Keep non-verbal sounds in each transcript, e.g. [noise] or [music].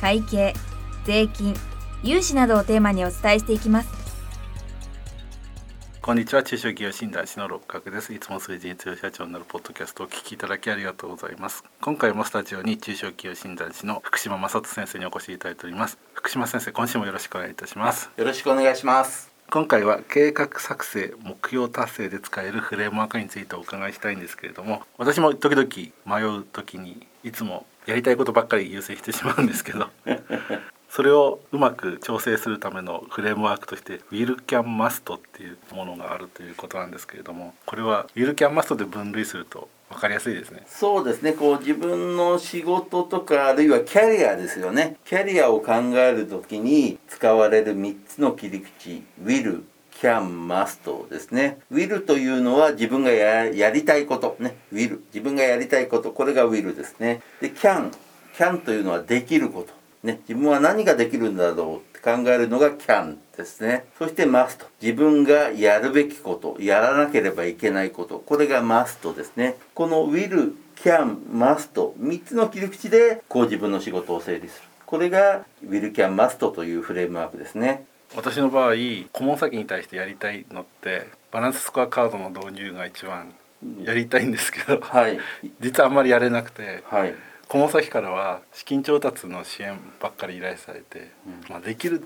会計税金融資などをテーマにお伝えしていきます。こんにちは。中小企業診断士の六角です。いつも数字に強い社長になるポッドキャストをお聞きいただきありがとうございます。今回もスタジオに中小企業診断士の福島正人先生にお越しいただいております。福島先生今週もよろしくお願いいたします。よろしくお願いします。今回は計画作成目標達成で使えるフレームワークについてお伺いしたいんですけれども私も時々迷う時にいつもやりたいことばっかり優先してしまうんですけど。[laughs] それをうまく調整するためのフレームワークとして「Will Can Must」っていうものがあるということなんですけれどもこれは「Will Can Must」で分類すると分かりやすいですね。そうですね。こう自分の仕事とかあるいはキャリアですよね。キャリアを考える時に使われる3つの切り口「Will」can must ですね。will というのは自分がやりたいこと。ね will 自分がやりたいこと。これが will ですね。で can can というのはできること。ね自分は何ができるんだろうって考えるのが can ですね。そして must 自分がやるべきこと。やらなければいけないこと。これが must ですね。この will can must 3つの切り口でこう自分の仕事を整理する。これが will can must というフレームワークですね。私の場合顧問先に対してやりたいのってバランススコアカードの導入が一番やりたいんですけど、はい、実はあんまりやれなくて、はい、顧問先からは資金調達の支援ばっかり依頼されて、うん、まあ、できる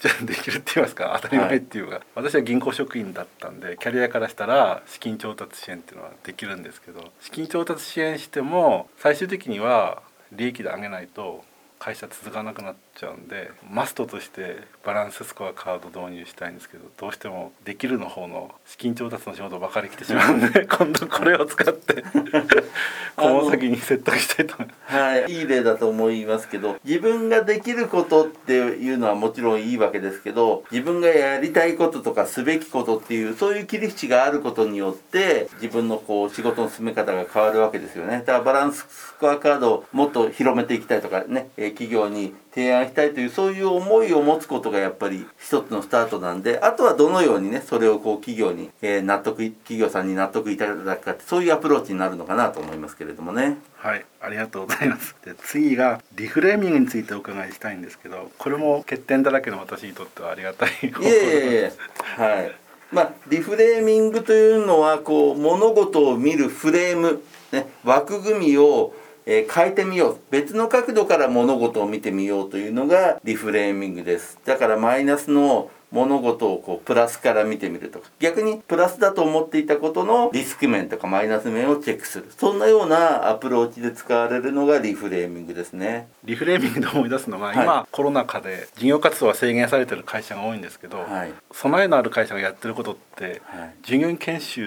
じゃ [laughs] できるって言いますか当たり前っていうか、はい、私は銀行職員だったんでキャリアからしたら資金調達支援っていうのはできるんですけど資金調達支援しても最終的には利益で上げないと会社続かなくなっちゃうんでマストとしてバランススコアカード導入したいんですけどどうしてもできるの方の資金調達の仕事ばかり来てしまうんで [laughs] 今度これを使って [laughs] この先に説得したいと思います。はい、いい例だと思いますけど自分ができることっていうのはもちろんいいわけですけど自分がやりたいこととかすべきことっていうそういう切り口があることによって自分のこう仕事の進め方が変わるわけですよね。だからバランススコアカードをもっと広めていきたいとかね企業に提案したいというそういう思いを持つことがやっぱり一つのスタートなんであとはどのようにねそれをこう企業に、えー、納得企業さんに納得いただくかってそういうアプローチになるのかなと思いますけれどもね。はいありがとうございます。で次がリフレーミングについてお伺いしたいんですけどこれも欠点だらけの私にとってはありがたいいえいえはい。まあリフレーミングというのはこう物事を見るフレーム、ね、枠組みをえー、変えてみよう。別の角度から物事を見てみようというのがリフレーミングです。だからマイナスの物事をこうプラスから見てみるとか。逆にプラスだと思っていたことのリスク面とかマイナス面をチェックする。そんなようなアプローチで使われるのがリフレーミングですね。リフレーミングで思い出すのが、はい、今コロナ禍で事業活動は制限されてる会社が多いんですけど、はい、備えのある会社がやってることって、はい、従業員研修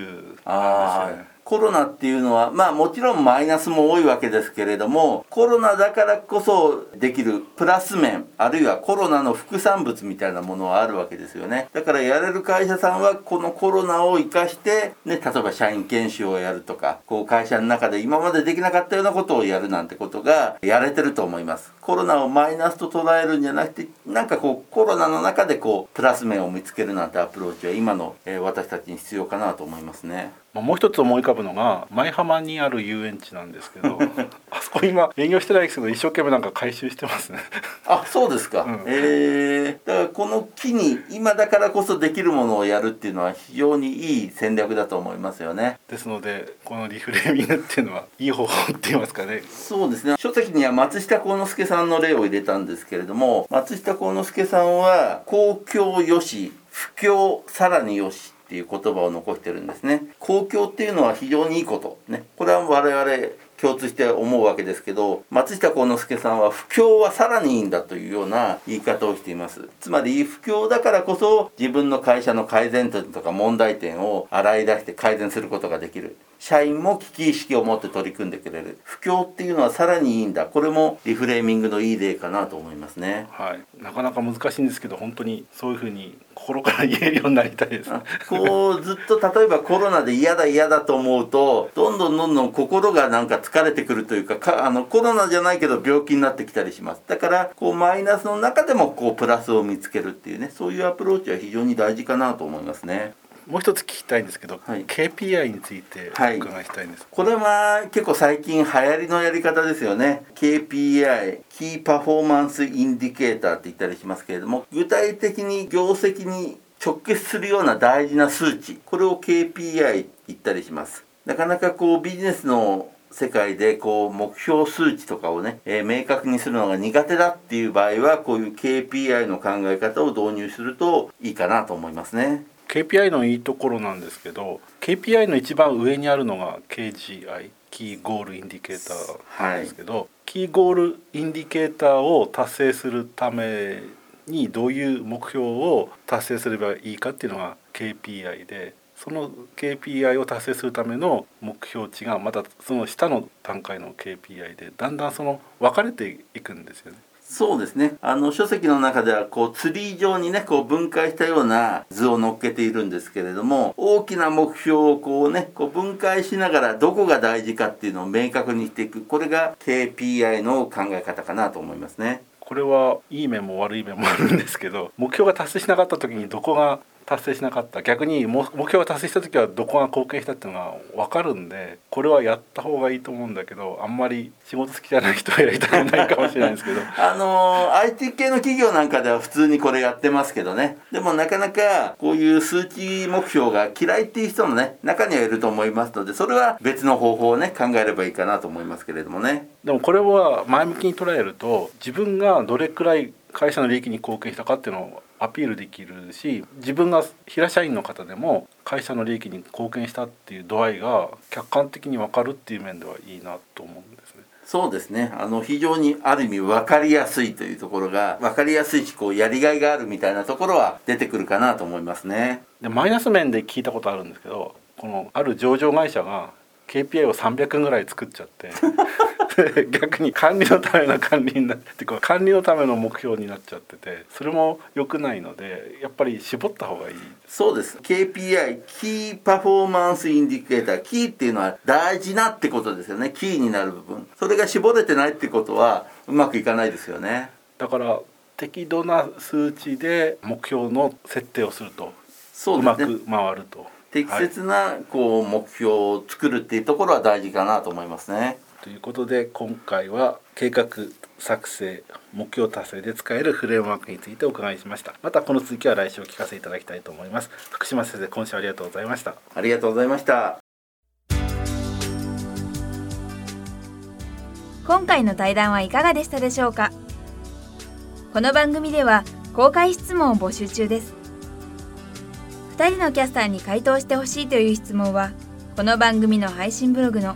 なんですよねコロナっていうのはまあもちろんマイナスも多いわけですけれどもコロナだからこそできるプラス面あるいはコロナの副産物みたいなものはあるわけですよね。だからやれる会社さんはこのコロナを生かしてね例えば社員研修をやるとかこう会社の中で今までできなかったようなことをやるなんてことがやれてると思います。コロナをマイナスと捉えるんじゃなくてなんかこうコロナの中でこうプラス面を見つけるなんてアプローチは今の、えー、私たちに必要かなと思いますね。もう一つ思い浮かぶのが舞浜にある遊園地なんですけど [laughs] あそこ今営業してないですけど一生懸命なんか回収してますね。あそうですか、うん、えー、だからこの木に今だからこそできるものをやるっていうのは非常にいい戦略だと思いますよね。ですのでこのリフレーミングっていうのはいい方法って言いますかね。そうですね。書籍には松下幸之助さんの例を入れたんですけれども松下幸之助さんは公共よし不況さらによしっていう言葉を残してるんですね。公共っていうのは非常にいいこと。ね。これは我々共通して思うわけですけど松下幸之助さんは不況はさらにいいんだというような言い方をしています。つまり不況だからこそ自分の会社の改善点とか問題点を洗い出して改善することができる。社員も危機意識を持って取り組んでくれる。不況っていうのはさらにいいんだ。これもリフレーミングのいい例かなと思いますね。はい。なかなか難しいんですけど本当にそういうふうに心から言えるようになりたいです。こうずっと例えばコロナで嫌だ嫌だと思うとどんどんどんどん心がなんか疲れてくるというかかあのコロナじゃないけど病気になってきたりします。だからこうマイナスの中でもこうプラスを見つけるっていうねそういうアプローチは非常に大事かなと思いますねもう一つ聞きたいんですけど、はい。KPI について伺いしたいんです、これは結構最近流行りのやり方ですよね。KPI Key Performance Indicator って言ったりしますけれども具体的に業績に直結するような大事な数値これを KPI って言ったりします。なかなかこうビジネスの世界でこう目標数値とかをね、えー明確にするのが苦手だっていう場合はこういう KPI の考え方を導入するといいかなと思いますね。KPI のいいところなんですけど KPI の一番上にあるのが KGI key goal indicator なんですけど、 key goal indicator を達成するためにどういう目標を達成すればいいかっていうのが KPI でその KPI を達成するための目標値がまたその下の段階の KPI でだんだんその分かれていくんですよね。そうですねあの書籍の中ではこうツリー状にねこう分解したような図を載っけているんですけれども大きな目標をこうねこう分解しながらどこが大事かっていうのを明確にしていくこれが KPI の考え方かなと思いますね。これはいい面も悪い面もあるんですけど目標が達成しなかった時にどこが達成しなかった。逆にも目標が達成した時はどこが貢献したっていうのが分かるんでこれはやった方がいいと思うんだけどあんまり仕事好きじゃない人はやりたくないかもしれないんですけど。[laughs] あのー IT 系の企業なんかでは普通にこれやってますけどね。でもなかなかこういう数値目標が嫌いっていう人もね中にはいると思いますのでそれは別の方法をね考えればいいかなと思いますけれどもね。でもこれは前向きに捉えると自分がどれくらい会社の利益に貢献したかっていうのをアピールできるし自分が平社員の方でも会社の利益に貢献したっていう度合いが客観的に分かるっていう面ではいいなと思うんですね。そうですねあの非常にある意味分かりやすいというところが分かりやすいしこうやりがいがあるみたいなところは出てくるかなと思いますねでマイナス面で聞いたことあるんですけどこのある上場会社が KPI を300ぐらい作っちゃってで [laughs] 逆に管理のための管理になってこう管理のための目標になっちゃっててそれも良くないのでやっぱり絞った方がいい。そうです。KPI key performance indicator キーっていうのは大事なってことですよね。キーになる部分。それが絞れてないってことはうまくいかないですよね。だから適度な数値で目標の設定をするとそうですね。うまく回ると。適切なこう目標を作るっていうところは大事かなと思いますねということで今回は計画作成目標達成で使えるフレームワークについてお伺いしました。またこの続きは来週お聞かせいただきたいと思います。福島先生今週はありがとうございました。ありがとうございました。今回の対談はいかがでしたでしょうか？この番組では公開質問を募集中です。2人のキャスターに回答してほしいという質問はこの番組の配信ブログの